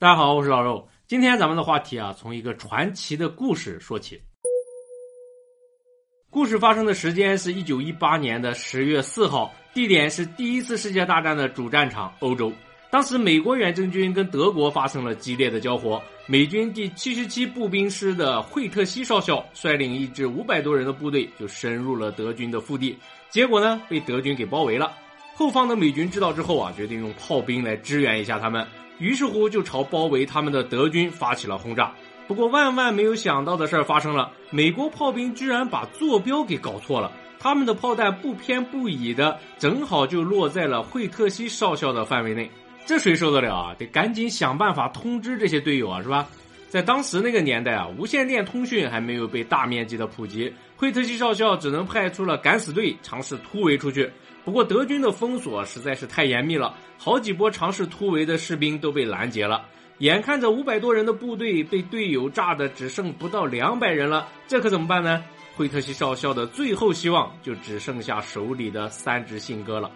大家好，我是老肉。今天咱们的话题啊，从一个传奇的故事说起。故事发生的时间是一九一八年的十月四号，地点是第一次世界大战的主战场欧洲。当时美国远征军跟德国发生了激烈的交火，美军第七十七步兵师的惠特西少校率领一支五百多人的部队就深入了德军的腹地，结果呢被德军给包围了。后方的美军知道之后啊，决定用炮兵来支援一下他们，于是乎就朝包围他们的德军发起了轰炸。不过万万没有想到的事儿发生了，美国炮兵居然把坐标给搞错了，他们的炮弹不偏不倚的，正好就落在了惠特西少校的范围内。这谁受得了啊？得赶紧想办法通知这些队友啊，是吧？在当时那个年代啊，无线电通讯还没有被大面积的普及，惠特西少校只能派出了敢死队尝试突围出去。不过德军的封锁实在是太严密了，好几波尝试突围的士兵都被拦截了。眼看着五百多人的部队被队友炸的只剩不到两百人了，这可怎么办呢？惠特西少校的最后希望就只剩下手里的三支信鸽了。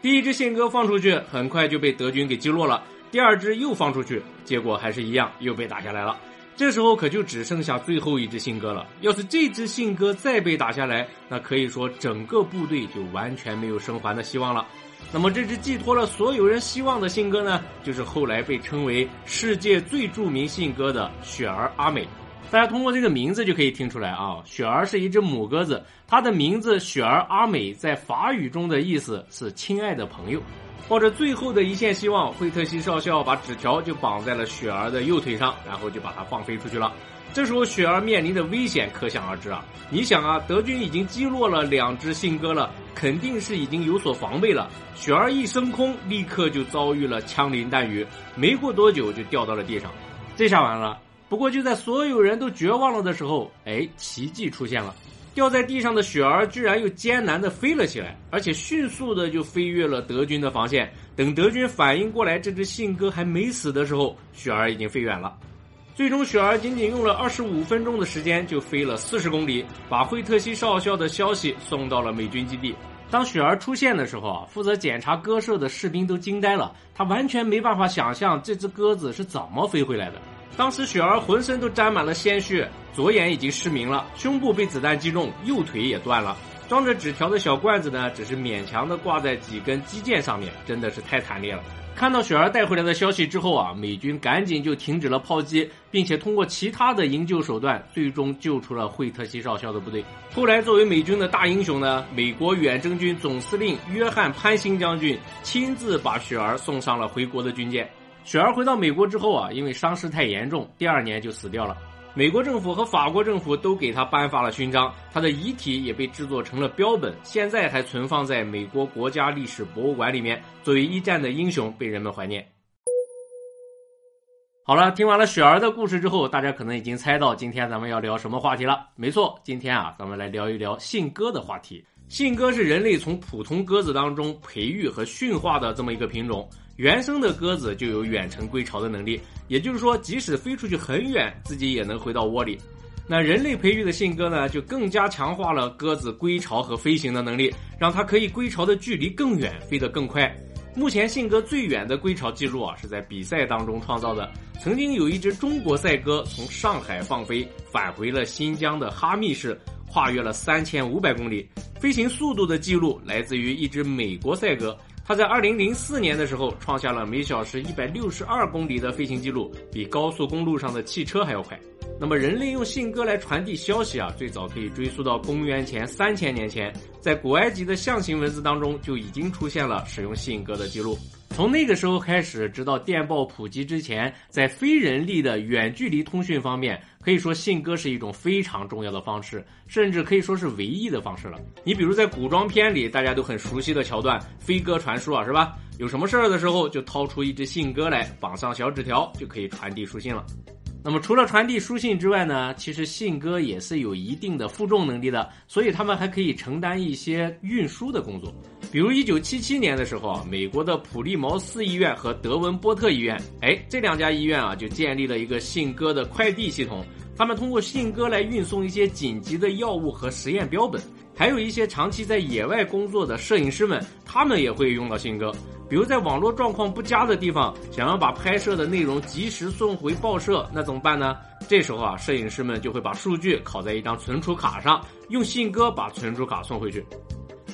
第一支信鸽放出去，很快就被德军给击落了。第二只又放出去，结果还是一样，又被打下来了。这时候可就只剩下最后一只信鸽了。要是这只信鸽再被打下来，那可以说整个部队就完全没有生还的希望了。那么这只寄托了所有人希望的信鸽呢，就是后来被称为世界最著名信鸽的雪儿阿美。大家通过这个名字就可以听出来啊，雪儿是一只母鸽子，它的名字雪儿阿美在法语中的意思是亲爱的朋友。抱着最后的一线希望，惠特西少校把纸条就绑在了雪儿的右腿上，然后就把它放飞出去了。这时候雪儿面临的危险可想而知啊！你想啊，德军已经击落了两只信鸽了，肯定是已经有所防备了。雪儿一升空，立刻就遭遇了枪林弹雨，没过多久就掉到了地上。这下完了。不过就在所有人都绝望了的时候，哎，奇迹出现了，掉在地上的雪儿居然又艰难地飞了起来，而且迅速的就飞越了德军的防线。等德军反应过来，这只信鸽还没死的时候，雪儿已经飞远了。最终，雪儿仅仅用了二十五分钟的时间就飞了四十公里，把惠特西少校的消息送到了美军基地。当雪儿出现的时候啊，负责检查鸽舍的士兵都惊呆了，他完全没办法想象这只鸽子是怎么飞回来的。当时雪儿浑身都沾满了鲜血，左眼已经失明了，胸部被子弹击中，右腿也断了。装着纸条的小罐子呢，只是勉强的挂在几根肌腱上面，真的是太惨烈了。看到雪儿带回来的消息之后啊，美军赶紧就停止了炮击，并且通过其他的营救手段，最终救出了惠特西少校的部队。后来，作为美军的大英雄呢，美国远征军总司令约翰潘兴将军亲自把雪儿送上了回国的军舰。雪儿回到美国之后啊，因为伤势太严重，第二年就死掉了。美国政府和法国政府都给他颁发了勋章，他的遗体也被制作成了标本，现在还存放在美国国家历史博物馆里面，作为一战的英雄被人们怀念。好了，听完了雪儿的故事之后，大家可能已经猜到今天咱们要聊什么话题了。没错，今天啊，咱们来聊一聊信鸽的话题。信鸽是人类从普通鸽子当中培育和驯化的这么一个品种。原生的鸽子就有远程归巢的能力，也就是说，即使飞出去很远，自己也能回到窝里。那人类培育的信鸽呢，就更加强化了鸽子归巢和飞行的能力，让它可以归巢的距离更远，飞得更快。目前信鸽最远的归巢记录啊，是在比赛当中创造的。曾经有一只中国赛鸽从上海放飞，返回了新疆的哈密市，跨越了三千五百公里，飞行速度的记录来自于一只美国赛鸽。它在二零零四年的时候创下了每小时一百六十二公里的飞行记录，比高速公路上的汽车还要快。那么，人类用信鸽来传递消息啊，最早可以追溯到公元前三千年前，在古埃及的象形文字当中就已经出现了使用信鸽的记录。从那个时候开始，直到电报普及之前，在非人力的远距离通讯方面，可以说信鸽是一种非常重要的方式，甚至可以说是唯一的方式了。你比如在古装片里，大家都很熟悉的桥段——飞鸽传书啊，是吧？有什么事儿的时候，就掏出一只信鸽来，绑上小纸条，就可以传递书信了。那么除了传递书信之外呢，其实信鸽也是有一定的负重能力的，所以它们还可以承担一些运输的工作。比如一九七七年的时候啊，美国的普利茅斯医院和德文波特医院，哎，这两家医院啊就建立了一个信鸽的快递系统，他们通过信鸽来运送一些紧急的药物和实验标本。还有一些长期在野外工作的摄影师们，他们也会用到信鸽。比如在网络状况不佳的地方，想要把拍摄的内容及时送回报社，那怎么办呢？这时候啊，摄影师们就会把数据拷在一张存储卡上，用信鸽把存储卡送回去。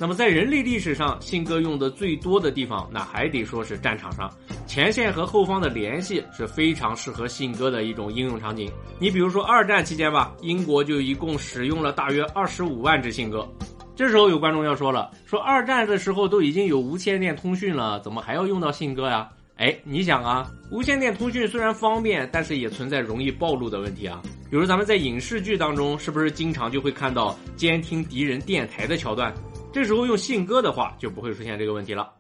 那么在人类历史上，信鸽用的最多的地方，那还得说是战场上，前线和后方的联系是非常适合信鸽的一种应用场景。你比如说二战期间吧，英国就一共使用了大约二十五万只信鸽。这时候有观众要说了，说二战的时候都已经有无线电通讯了，怎么还要用到信鸽呀？哎，你想啊，无线电通讯虽然方便，但是也存在容易暴露的问题啊。比如咱们在影视剧当中，是不是经常就会看到监听敌人电台的桥段？这时候用信鸽的话，就不会出现这个问题了。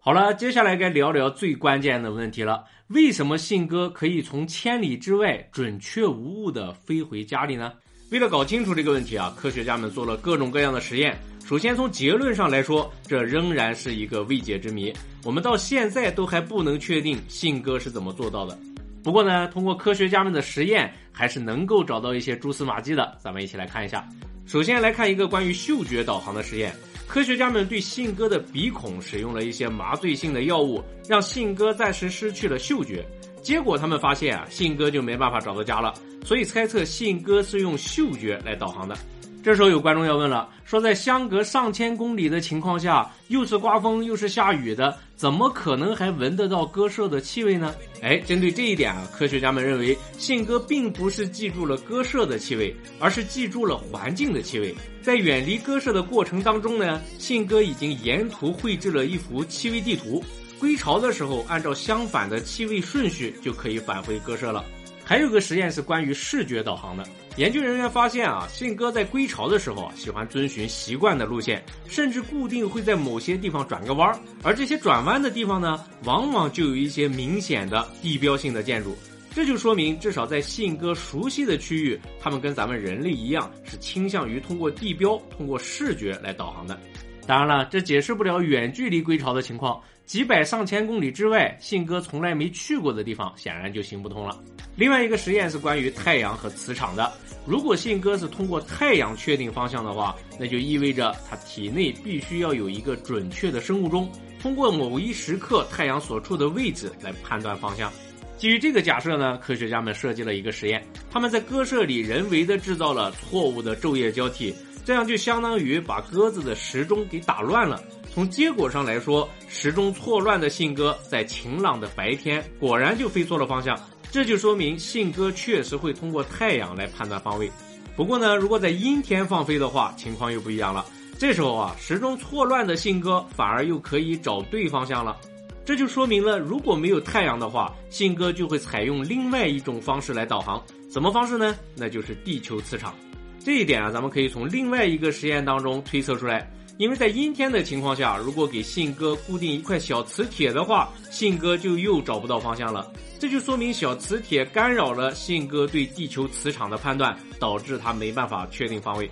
好了，接下来该聊聊最关键的问题了：为什么信鸽可以从千里之外准确无误的飞回家里呢？为了搞清楚这个问题啊，科学家们做了各种各样的实验。首先从结论上来说，这仍然是一个未解之谜，我们到现在都还不能确定信鸽是怎么做到的。不过呢，通过科学家们的实验，还是能够找到一些蛛丝马迹的。咱们一起来看一下。首先来看一个关于嗅觉导航的实验，科学家们对信鸽的鼻孔使用了一些麻醉性的药物，让信鸽暂时失去了嗅觉。结果他们发现啊，信鸽就没办法找到家了，所以猜测信鸽是用嗅觉来导航的。这时候有观众要问了，说在相隔上千公里的情况下，又是刮风又是下雨的，怎么可能还闻得到鸽舍的气味呢？哎，针对这一点啊，科学家们认为信鸽并不是记住了鸽舍的气味，而是记住了环境的气味。在远离鸽舍的过程当中呢，信鸽已经沿途绘制了一幅气味地图，归巢的时候按照相反的气味顺序就可以返回鸽舍了。还有个实验是关于视觉导航的。研究人员发现啊，信鸽在归巢的时候啊，喜欢遵循习惯的路线，甚至固定会在某些地方转个弯儿。而这些转弯的地方呢，往往就有一些明显的地标性的建筑。这就说明，至少在信鸽熟悉的区域，它们跟咱们人类一样，是倾向于通过地标、通过视觉来导航的。当然了，这解释不了远距离归巢的情况。几百上千公里之外，信鸽从来没去过的地方，显然就行不通了。另外一个实验是关于太阳和磁场的。如果信鸽是通过太阳确定方向的话，那就意味着它体内必须要有一个准确的生物钟，通过某一时刻太阳所处的位置来判断方向。基于这个假设呢，科学家们设计了一个实验，他们在鸽舍里人为的制造了错误的昼夜交替。这样就相当于把鸽子的时钟给打乱了。从结果上来说，时钟错乱的信鸽在晴朗的白天果然就飞错了方向。这就说明信鸽确实会通过太阳来判断方位。不过呢，如果在阴天放飞的话，情况又不一样了。这时候啊，时钟错乱的信鸽反而又可以找对方向了。这就说明了，如果没有太阳的话，信鸽就会采用另外一种方式来导航。什么方式呢？那就是地球磁场。这一点啊，咱们可以从另外一个实验当中推测出来。因为在阴天的情况下，如果给信鸽固定一块小磁铁的话，信鸽就又找不到方向了。这就说明小磁铁干扰了信鸽对地球磁场的判断，导致它没办法确定方位。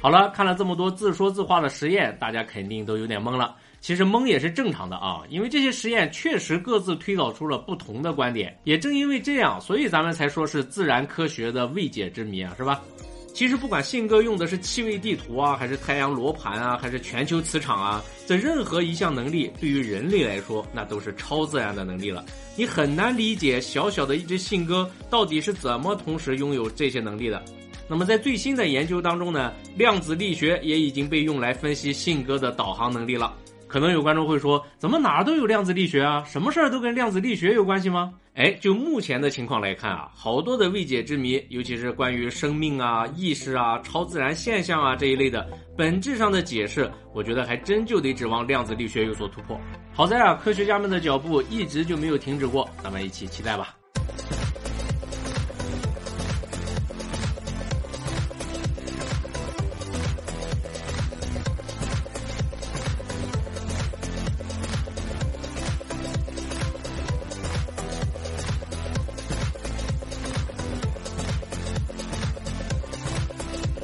好了，看了这么多自说自话的实验，大家肯定都有点懵了。其实懵也是正常的啊，因为这些实验确实各自推导出了不同的观点。也正因为这样，所以咱们才说是自然科学的未解之谜啊，是吧？其实不管信鸽用的是气味地图啊，还是太阳罗盘啊，还是全球磁场啊，这任何一项能力对于人类来说，那都是超自然的能力了。你很难理解小小的一只信鸽到底是怎么同时拥有这些能力的。那么在最新的研究当中呢，量子力学也已经被用来分析信鸽的导航能力了。可能有观众会说，怎么哪儿都有量子力学啊？什么事儿都跟量子力学有关系吗？哎，就目前的情况来看啊，好多的未解之谜，尤其是关于生命啊、意识啊、超自然现象啊这一类的本质上的解释，我觉得还真就得指望量子力学有所突破。好在啊，科学家们的脚步一直就没有停止过，咱们一起期待吧。